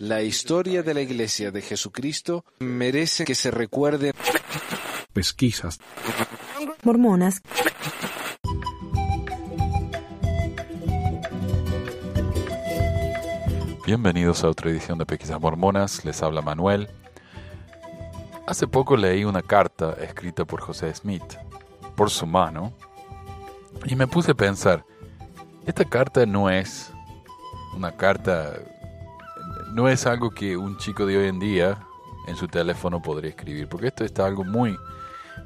La historia de la Iglesia de Jesucristo merece que se recuerde. Pesquisas. Mormonas. Bienvenidos a otra edición de Pesquisas Mormonas, les habla Manuel. Hace poco leí una carta escrita por José Smith, por su mano, y me puse a pensar, esta carta no es una carta, no es algo que un chico de hoy en día en su teléfono podría escribir, porque esto está algo muy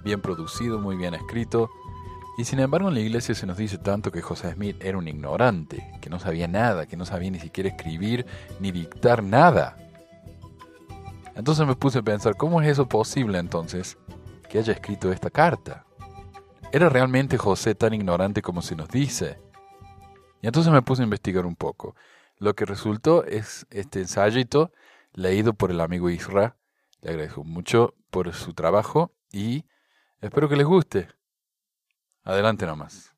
bien producido, muy bien escrito, y sin embargo en la iglesia se nos dice tanto que José Smith era un ignorante, que no sabía nada, que no sabía ni siquiera escribir ni dictar nada. Entonces me puse a pensar, ¿cómo es eso posible entonces que haya escrito esta carta? ¿Era realmente José tan ignorante como se nos dice? Y entonces me puse a investigar un poco. Lo que resultó es este ensayito leído por el amigo Isra. Le agradezco mucho por su trabajo y espero que les guste. Adelante nomás.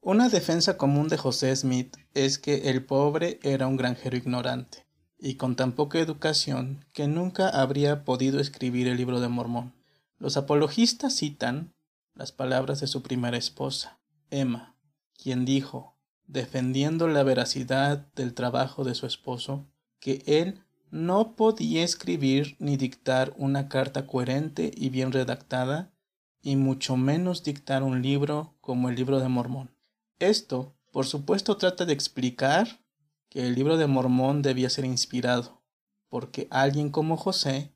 Una defensa común de José Smith es que el pobre era un granjero ignorante y con tan poca educación que nunca habría podido escribir el libro de Mormón. Los apologistas citan las palabras de su primera esposa, Emma, quien dijo, defendiendo la veracidad del trabajo de su esposo, que él no podía escribir ni dictar una carta coherente y bien redactada y mucho menos dictar un libro como el libro de Mormón. Esto, por supuesto, trata de explicar que el libro de Mormón debía ser inspirado, porque alguien como José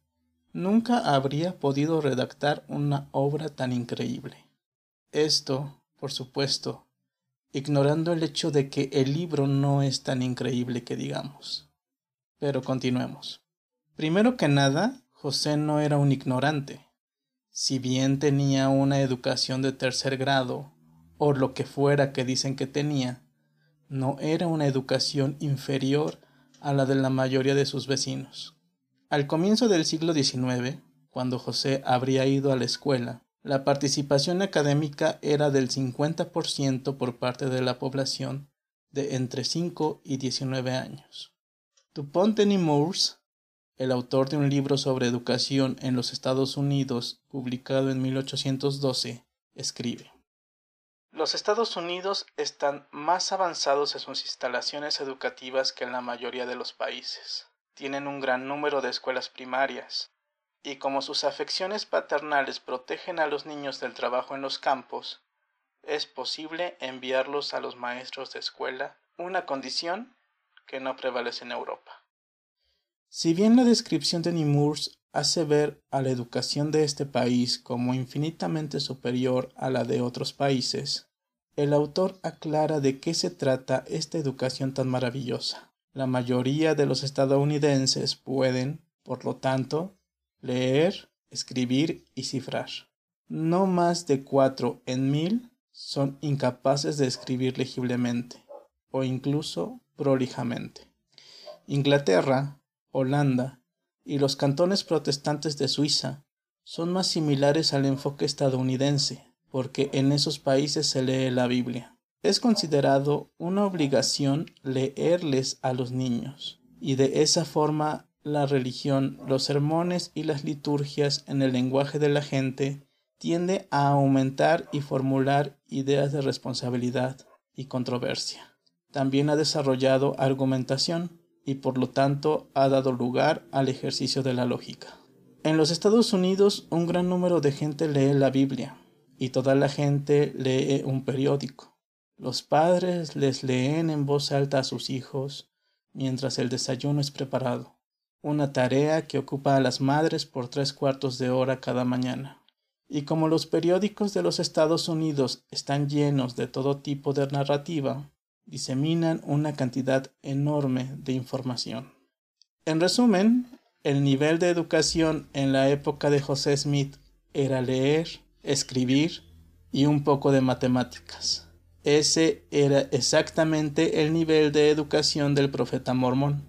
nunca habría podido redactar una obra tan increíble. Esto, por supuesto, ignorando el hecho de que el libro no es tan increíble que digamos. Pero continuemos. Primero que nada, José no era un ignorante si bien tenía una educación de tercer grado, o lo que fuera que dicen que tenía, no era una educación inferior a la de la mayoría de sus vecinos. Al comienzo del siglo XIX, cuando José habría ido a la escuela, la participación académica era del 50% por parte de la población de entre 5 y 19 años. Dupont de Nemours el autor de un libro sobre educación en los Estados Unidos, publicado en 1812, escribe Los Estados Unidos están más avanzados en sus instalaciones educativas que en la mayoría de los países. Tienen un gran número de escuelas primarias, y como sus afecciones paternales protegen a los niños del trabajo en los campos, es posible enviarlos a los maestros de escuela, una condición que no prevalece en Europa. Si bien la descripción de Nemours hace ver a la educación de este país como infinitamente superior a la de otros países, el autor aclara de qué se trata esta educación tan maravillosa. La mayoría de los estadounidenses pueden, por lo tanto, leer, escribir y cifrar. No más de cuatro en mil son incapaces de escribir legiblemente o incluso prolijamente. Inglaterra Holanda y los cantones protestantes de Suiza son más similares al enfoque estadounidense, porque en esos países se lee la Biblia. Es considerado una obligación leerles a los niños, y de esa forma la religión, los sermones y las liturgias en el lenguaje de la gente tiende a aumentar y formular ideas de responsabilidad y controversia. También ha desarrollado argumentación, y por lo tanto ha dado lugar al ejercicio de la lógica. En los Estados Unidos un gran número de gente lee la Biblia y toda la gente lee un periódico. Los padres les leen en voz alta a sus hijos mientras el desayuno es preparado, una tarea que ocupa a las madres por tres cuartos de hora cada mañana. Y como los periódicos de los Estados Unidos están llenos de todo tipo de narrativa, diseminan una cantidad enorme de información. En resumen, el nivel de educación en la época de José Smith era leer, escribir y un poco de matemáticas. Ese era exactamente el nivel de educación del profeta mormón.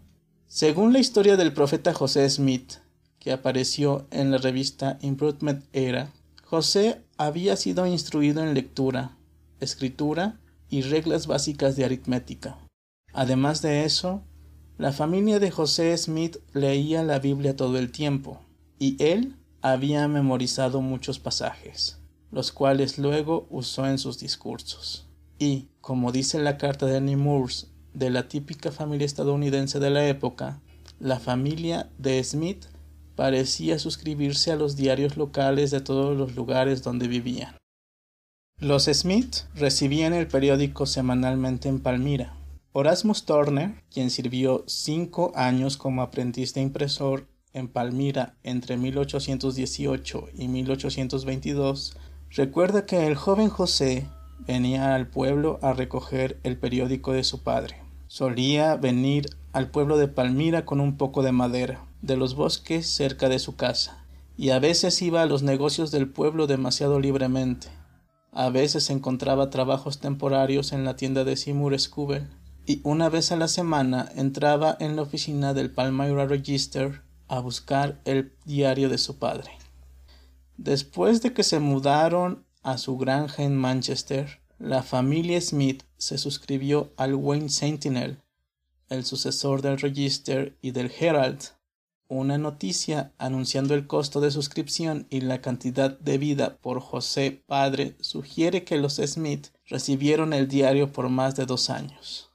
Según la historia del profeta José Smith, que apareció en la revista Improvement Era, José había sido instruido en lectura, escritura y reglas básicas de aritmética. Además de eso, La familia de José Smith leía la Biblia todo el tiempo, y él había memorizado muchos pasajes, los cuales luego usó en sus discursos. Y, como dice la carta de Annie Moores de la típica familia estadounidense de la época, la familia de Smith parecía suscribirse a los diarios locales de todos los lugares donde vivían. Los Smith recibían el periódico semanalmente en Palmira, Orasmus Turner, quien sirvió cinco años como aprendiz de impresor en Palmira entre 1818 y 1822, recuerda que el joven José venía al pueblo a recoger el periódico de su padre. Solía venir al pueblo de Palmira con un poco de madera de los bosques cerca de su casa, y a veces iba a los negocios del pueblo demasiado libremente. A veces encontraba trabajos temporarios en la tienda de Seymour Scubel y una vez a la semana entraba en la oficina del Palmyra Register a buscar el diario de su padre. Después de que se mudaron a su granja en Manchester, la familia Smith se suscribió al Wayne Sentinel, el sucesor del Register y del Herald. Una noticia anunciando el costo de suscripción y la cantidad debida por José padre sugiere que los Smith recibieron el diario por más de dos años.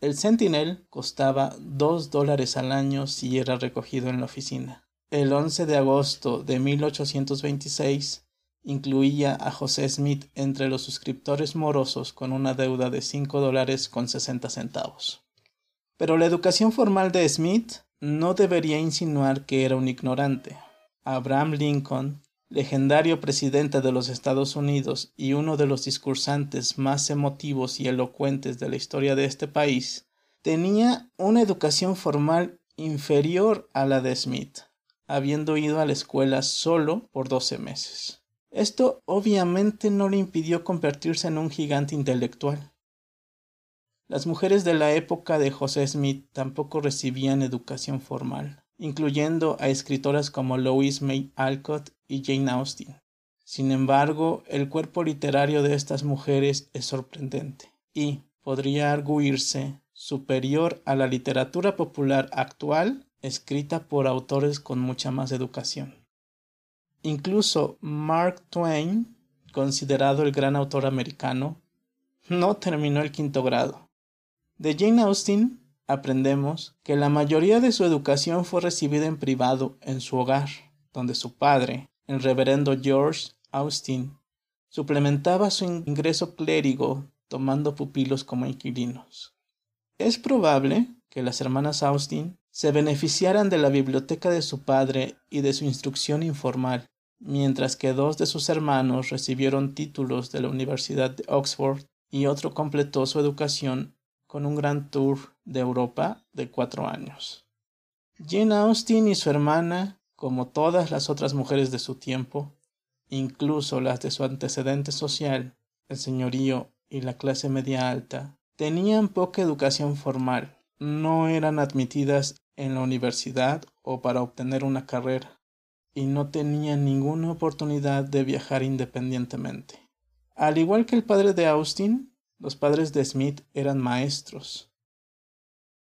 El Sentinel costaba dos dólares al año si era recogido en la oficina. El 11 de agosto de 1826 incluía a José Smith entre los suscriptores morosos con una deuda de cinco dólares con sesenta centavos. Pero la educación formal de Smith no debería insinuar que era un ignorante. Abraham Lincoln legendario presidente de los Estados Unidos y uno de los discursantes más emotivos y elocuentes de la historia de este país, tenía una educación formal inferior a la de Smith, habiendo ido a la escuela solo por doce meses. Esto obviamente no le impidió convertirse en un gigante intelectual. Las mujeres de la época de José Smith tampoco recibían educación formal incluyendo a escritoras como Louise May Alcott y Jane Austen. Sin embargo, el cuerpo literario de estas mujeres es sorprendente y podría arguirse superior a la literatura popular actual escrita por autores con mucha más educación. Incluso Mark Twain, considerado el gran autor americano, no terminó el quinto grado. De Jane Austen aprendemos que la mayoría de su educación fue recibida en privado en su hogar, donde su padre, el reverendo George Austin, suplementaba su ingreso clérigo tomando pupilos como inquilinos. Es probable que las hermanas Austin se beneficiaran de la biblioteca de su padre y de su instrucción informal, mientras que dos de sus hermanos recibieron títulos de la Universidad de Oxford y otro completó su educación con un gran tour de Europa de cuatro años. Jane Austen y su hermana, como todas las otras mujeres de su tiempo, incluso las de su antecedente social, el señorío y la clase media alta, tenían poca educación formal, no eran admitidas en la universidad o para obtener una carrera, y no tenían ninguna oportunidad de viajar independientemente. Al igual que el padre de Austin, los padres de Smith eran maestros,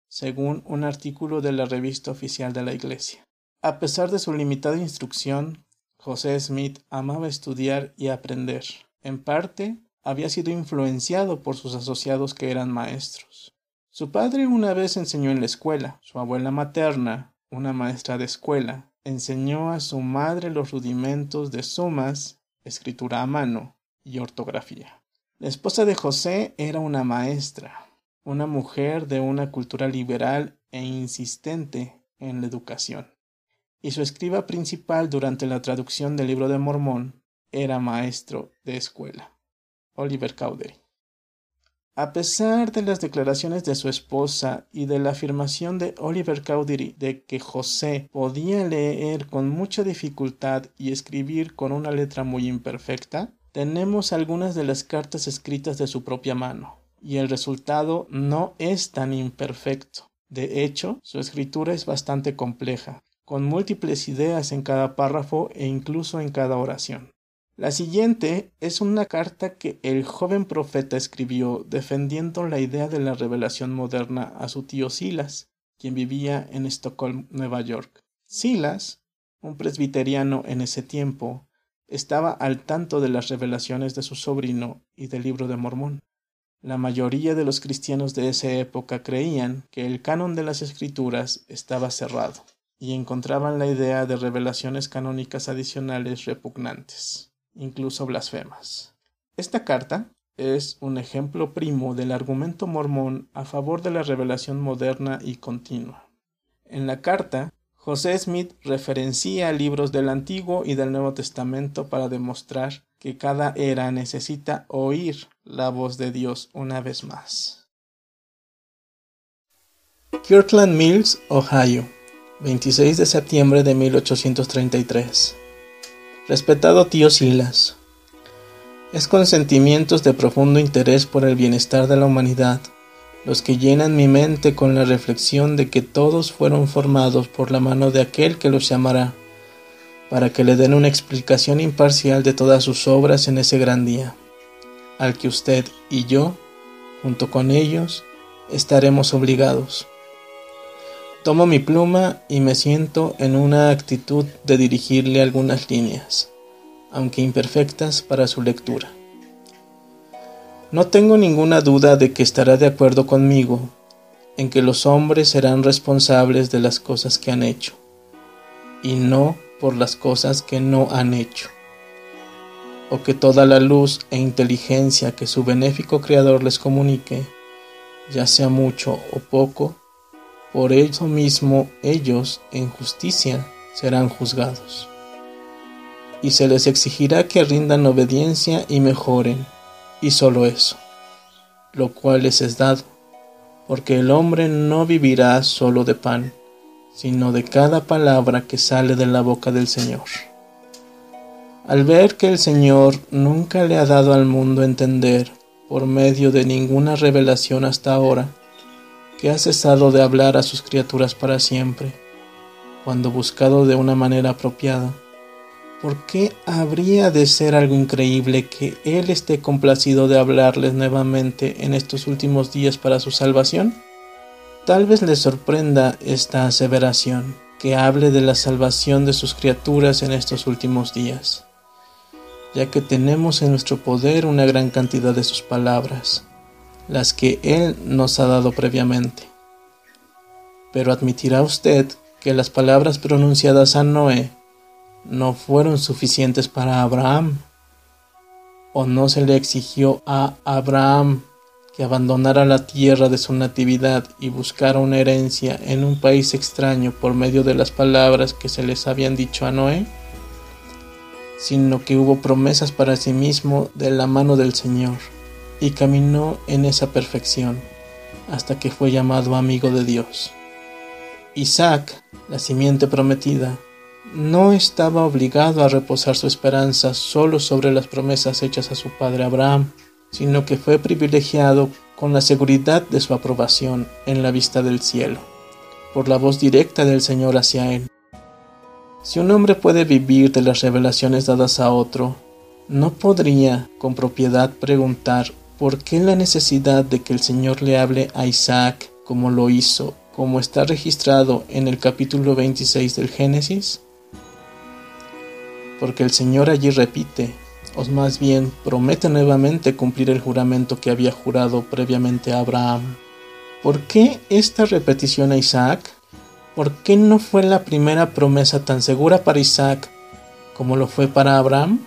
según un artículo de la revista oficial de la Iglesia. A pesar de su limitada instrucción, José Smith amaba estudiar y aprender. En parte, había sido influenciado por sus asociados que eran maestros. Su padre una vez enseñó en la escuela. Su abuela materna, una maestra de escuela, enseñó a su madre los rudimentos de sumas, escritura a mano y ortografía. La esposa de José era una maestra, una mujer de una cultura liberal e insistente en la educación. Y su escriba principal durante la traducción del libro de Mormón era maestro de escuela, Oliver Cowdery. A pesar de las declaraciones de su esposa y de la afirmación de Oliver Cowdery de que José podía leer con mucha dificultad y escribir con una letra muy imperfecta, tenemos algunas de las cartas escritas de su propia mano, y el resultado no es tan imperfecto. De hecho, su escritura es bastante compleja, con múltiples ideas en cada párrafo e incluso en cada oración. La siguiente es una carta que el joven profeta escribió defendiendo la idea de la revelación moderna a su tío Silas, quien vivía en Estocolmo, Nueva York. Silas, un presbiteriano en ese tiempo, estaba al tanto de las revelaciones de su sobrino y del libro de Mormón. La mayoría de los cristianos de esa época creían que el canon de las escrituras estaba cerrado y encontraban la idea de revelaciones canónicas adicionales repugnantes, incluso blasfemas. Esta carta es un ejemplo primo del argumento mormón a favor de la revelación moderna y continua. En la carta, José Smith referencia libros del Antiguo y del Nuevo Testamento para demostrar que cada era necesita oír la voz de Dios una vez más. Kirtland Mills, Ohio, 26 de septiembre de 1833. Respetado tío Silas, es con sentimientos de profundo interés por el bienestar de la humanidad los que llenan mi mente con la reflexión de que todos fueron formados por la mano de aquel que los llamará, para que le den una explicación imparcial de todas sus obras en ese gran día, al que usted y yo, junto con ellos, estaremos obligados. Tomo mi pluma y me siento en una actitud de dirigirle algunas líneas, aunque imperfectas para su lectura. No tengo ninguna duda de que estará de acuerdo conmigo en que los hombres serán responsables de las cosas que han hecho, y no por las cosas que no han hecho, o que toda la luz e inteligencia que su benéfico Creador les comunique, ya sea mucho o poco, por eso mismo ellos en justicia serán juzgados. Y se les exigirá que rindan obediencia y mejoren y solo eso, lo cual les es dado, porque el hombre no vivirá solo de pan, sino de cada palabra que sale de la boca del Señor. Al ver que el Señor nunca le ha dado al mundo entender, por medio de ninguna revelación hasta ahora, que ha cesado de hablar a sus criaturas para siempre, cuando buscado de una manera apropiada, ¿Por qué habría de ser algo increíble que Él esté complacido de hablarles nuevamente en estos últimos días para su salvación? Tal vez les sorprenda esta aseveración, que hable de la salvación de sus criaturas en estos últimos días, ya que tenemos en nuestro poder una gran cantidad de sus palabras, las que Él nos ha dado previamente. Pero admitirá usted que las palabras pronunciadas a Noé no fueron suficientes para Abraham? ¿O no se le exigió a Abraham que abandonara la tierra de su natividad y buscara una herencia en un país extraño por medio de las palabras que se les habían dicho a Noé? Sino que hubo promesas para sí mismo de la mano del Señor, y caminó en esa perfección hasta que fue llamado amigo de Dios. Isaac, la simiente prometida, no estaba obligado a reposar su esperanza solo sobre las promesas hechas a su padre Abraham, sino que fue privilegiado con la seguridad de su aprobación en la vista del cielo, por la voz directa del Señor hacia él. Si un hombre puede vivir de las revelaciones dadas a otro, no podría con propiedad preguntar por qué la necesidad de que el Señor le hable a Isaac como lo hizo, como está registrado en el capítulo 26 del Génesis porque el Señor allí repite, o más bien promete nuevamente cumplir el juramento que había jurado previamente a Abraham. ¿Por qué esta repetición a Isaac? ¿Por qué no fue la primera promesa tan segura para Isaac como lo fue para Abraham?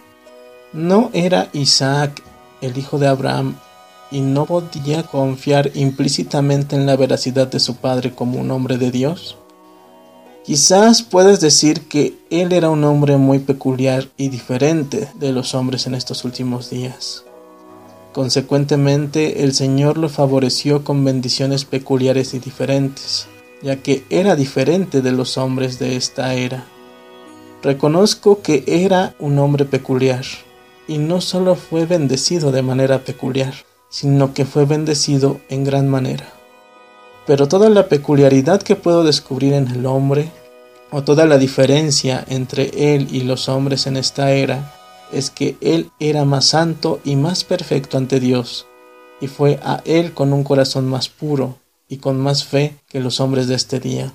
¿No era Isaac el hijo de Abraham y no podía confiar implícitamente en la veracidad de su padre como un hombre de Dios? Quizás puedes decir que él era un hombre muy peculiar y diferente de los hombres en estos últimos días. Consecuentemente, el Señor lo favoreció con bendiciones peculiares y diferentes, ya que era diferente de los hombres de esta era. Reconozco que era un hombre peculiar, y no solo fue bendecido de manera peculiar, sino que fue bendecido en gran manera. Pero toda la peculiaridad que puedo descubrir en el hombre, o toda la diferencia entre él y los hombres en esta era, es que él era más santo y más perfecto ante Dios, y fue a él con un corazón más puro, y con más fe que los hombres de este día.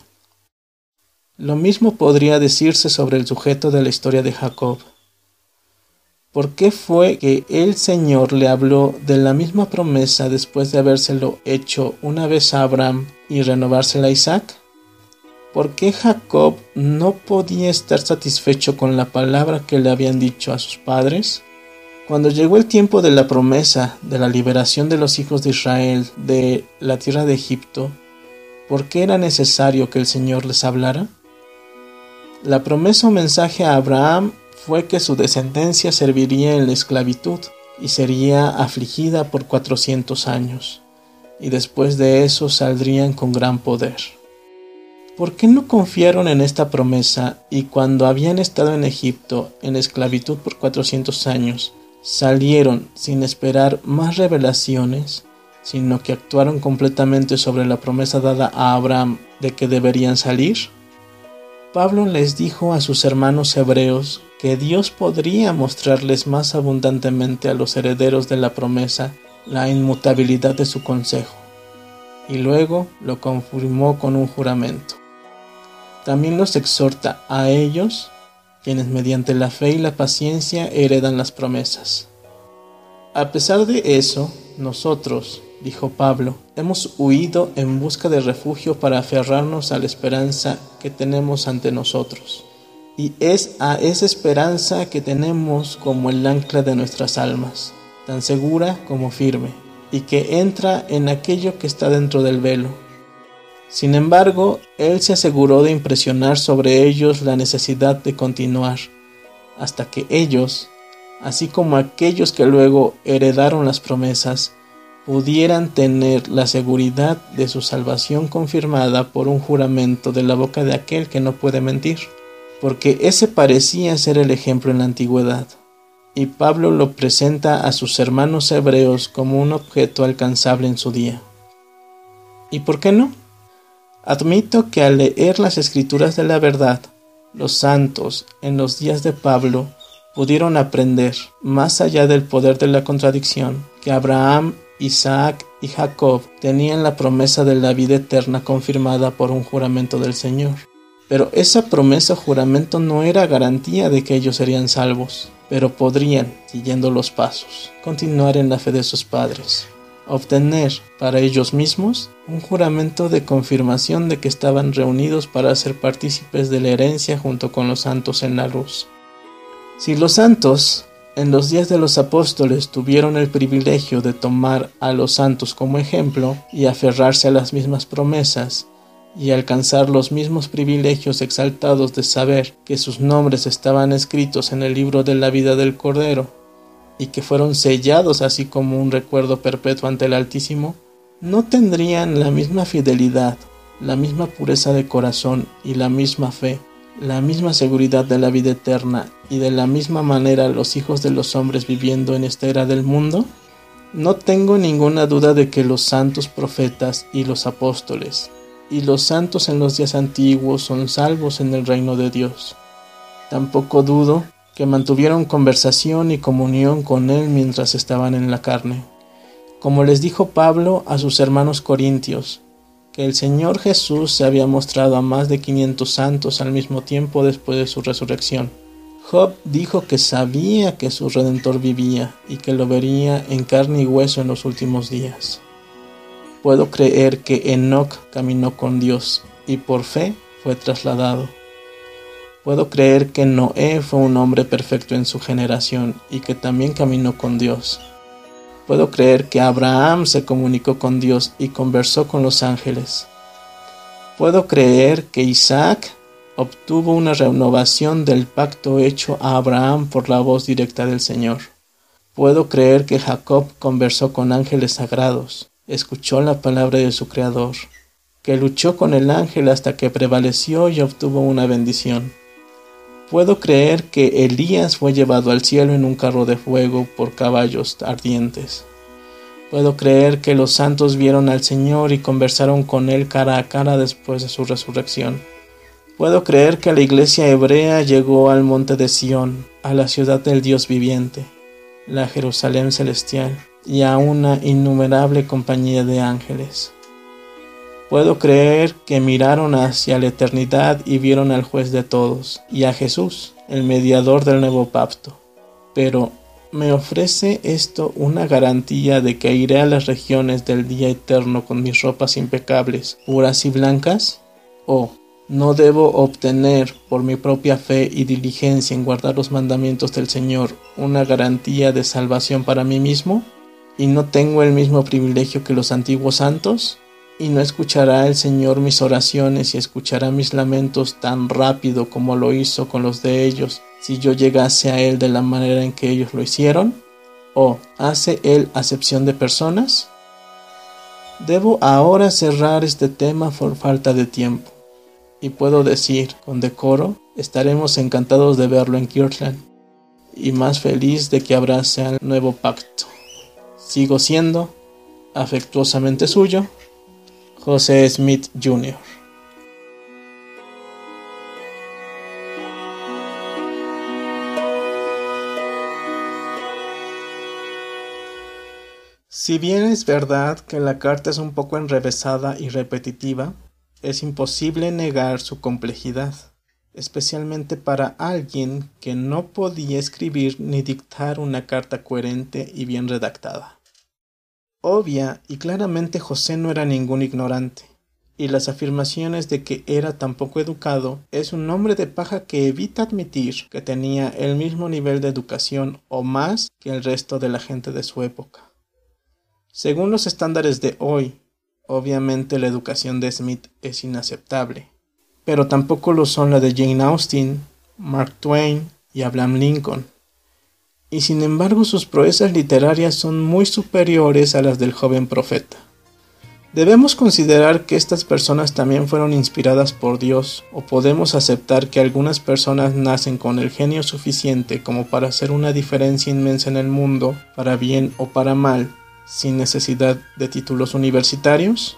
Lo mismo podría decirse sobre el sujeto de la historia de Jacob. ¿Por qué fue que el Señor le habló de la misma promesa después de habérselo hecho una vez a Abraham y renovársela a Isaac? ¿Por qué Jacob no podía estar satisfecho con la palabra que le habían dicho a sus padres? Cuando llegó el tiempo de la promesa de la liberación de los hijos de Israel de la tierra de Egipto, ¿por qué era necesario que el Señor les hablara? La promesa o mensaje a Abraham fue que su descendencia serviría en la esclavitud y sería afligida por cuatrocientos años, y después de eso saldrían con gran poder. ¿Por qué no confiaron en esta promesa y cuando habían estado en Egipto en esclavitud por cuatrocientos años, salieron sin esperar más revelaciones, sino que actuaron completamente sobre la promesa dada a Abraham de que deberían salir? Pablo les dijo a sus hermanos hebreos que Dios podría mostrarles más abundantemente a los herederos de la promesa la inmutabilidad de su consejo, y luego lo confirmó con un juramento. También los exhorta a ellos, quienes mediante la fe y la paciencia heredan las promesas. A pesar de eso, nosotros, dijo Pablo, hemos huido en busca de refugio para aferrarnos a la esperanza que tenemos ante nosotros. Y es a esa esperanza que tenemos como el ancla de nuestras almas, tan segura como firme, y que entra en aquello que está dentro del velo. Sin embargo, él se aseguró de impresionar sobre ellos la necesidad de continuar, hasta que ellos, así como aquellos que luego heredaron las promesas, pudieran tener la seguridad de su salvación confirmada por un juramento de la boca de aquel que no puede mentir, porque ese parecía ser el ejemplo en la antigüedad, y Pablo lo presenta a sus hermanos hebreos como un objeto alcanzable en su día. ¿Y por qué no? Admito que al leer las escrituras de la verdad, los santos en los días de Pablo pudieron aprender, más allá del poder de la contradicción, que Abraham Isaac y Jacob tenían la promesa de la vida eterna confirmada por un juramento del Señor. Pero esa promesa o juramento no era garantía de que ellos serían salvos, pero podrían, siguiendo los pasos, continuar en la fe de sus padres, obtener para ellos mismos un juramento de confirmación de que estaban reunidos para ser partícipes de la herencia junto con los santos en la luz. Si los santos en los días de los apóstoles tuvieron el privilegio de tomar a los santos como ejemplo y aferrarse a las mismas promesas y alcanzar los mismos privilegios exaltados de saber que sus nombres estaban escritos en el libro de la vida del Cordero y que fueron sellados así como un recuerdo perpetuo ante el Altísimo, no tendrían la misma fidelidad, la misma pureza de corazón y la misma fe la misma seguridad de la vida eterna y de la misma manera los hijos de los hombres viviendo en esta era del mundo? No tengo ninguna duda de que los santos profetas y los apóstoles y los santos en los días antiguos son salvos en el reino de Dios. Tampoco dudo que mantuvieron conversación y comunión con Él mientras estaban en la carne. Como les dijo Pablo a sus hermanos corintios, que el Señor Jesús se había mostrado a más de 500 santos al mismo tiempo después de su resurrección. Job dijo que sabía que su Redentor vivía y que lo vería en carne y hueso en los últimos días. Puedo creer que Enoch caminó con Dios y por fe fue trasladado. Puedo creer que Noé fue un hombre perfecto en su generación y que también caminó con Dios. Puedo creer que Abraham se comunicó con Dios y conversó con los ángeles. Puedo creer que Isaac obtuvo una renovación del pacto hecho a Abraham por la voz directa del Señor. Puedo creer que Jacob conversó con ángeles sagrados, escuchó la palabra de su Creador, que luchó con el ángel hasta que prevaleció y obtuvo una bendición. Puedo creer que Elías fue llevado al cielo en un carro de fuego por caballos ardientes. Puedo creer que los santos vieron al Señor y conversaron con Él cara a cara después de su resurrección. Puedo creer que la iglesia hebrea llegó al monte de Sión, a la ciudad del Dios viviente, la Jerusalén celestial, y a una innumerable compañía de ángeles. Puedo creer que miraron hacia la eternidad y vieron al juez de todos, y a Jesús, el mediador del nuevo pacto. Pero, ¿me ofrece esto una garantía de que iré a las regiones del día eterno con mis ropas impecables, puras y blancas? ¿O no debo obtener por mi propia fe y diligencia en guardar los mandamientos del Señor una garantía de salvación para mí mismo? ¿Y no tengo el mismo privilegio que los antiguos santos? y no escuchará el Señor mis oraciones y escuchará mis lamentos tan rápido como lo hizo con los de ellos, si yo llegase a Él de la manera en que ellos lo hicieron? ¿O hace Él acepción de personas? Debo ahora cerrar este tema por falta de tiempo, y puedo decir con decoro, estaremos encantados de verlo en Kirtland, y más feliz de que abrace al nuevo pacto. Sigo siendo afectuosamente suyo, José Smith Jr. Si bien es verdad que la carta es un poco enrevesada y repetitiva, es imposible negar su complejidad, especialmente para alguien que no podía escribir ni dictar una carta coherente y bien redactada. Obvia y claramente José no era ningún ignorante, y las afirmaciones de que era tan poco educado es un hombre de paja que evita admitir que tenía el mismo nivel de educación o más que el resto de la gente de su época. Según los estándares de hoy, obviamente la educación de Smith es inaceptable, pero tampoco lo son la de Jane Austen, Mark Twain y Abraham Lincoln y sin embargo sus proezas literarias son muy superiores a las del joven profeta. Debemos considerar que estas personas también fueron inspiradas por Dios, o podemos aceptar que algunas personas nacen con el genio suficiente como para hacer una diferencia inmensa en el mundo, para bien o para mal, sin necesidad de títulos universitarios?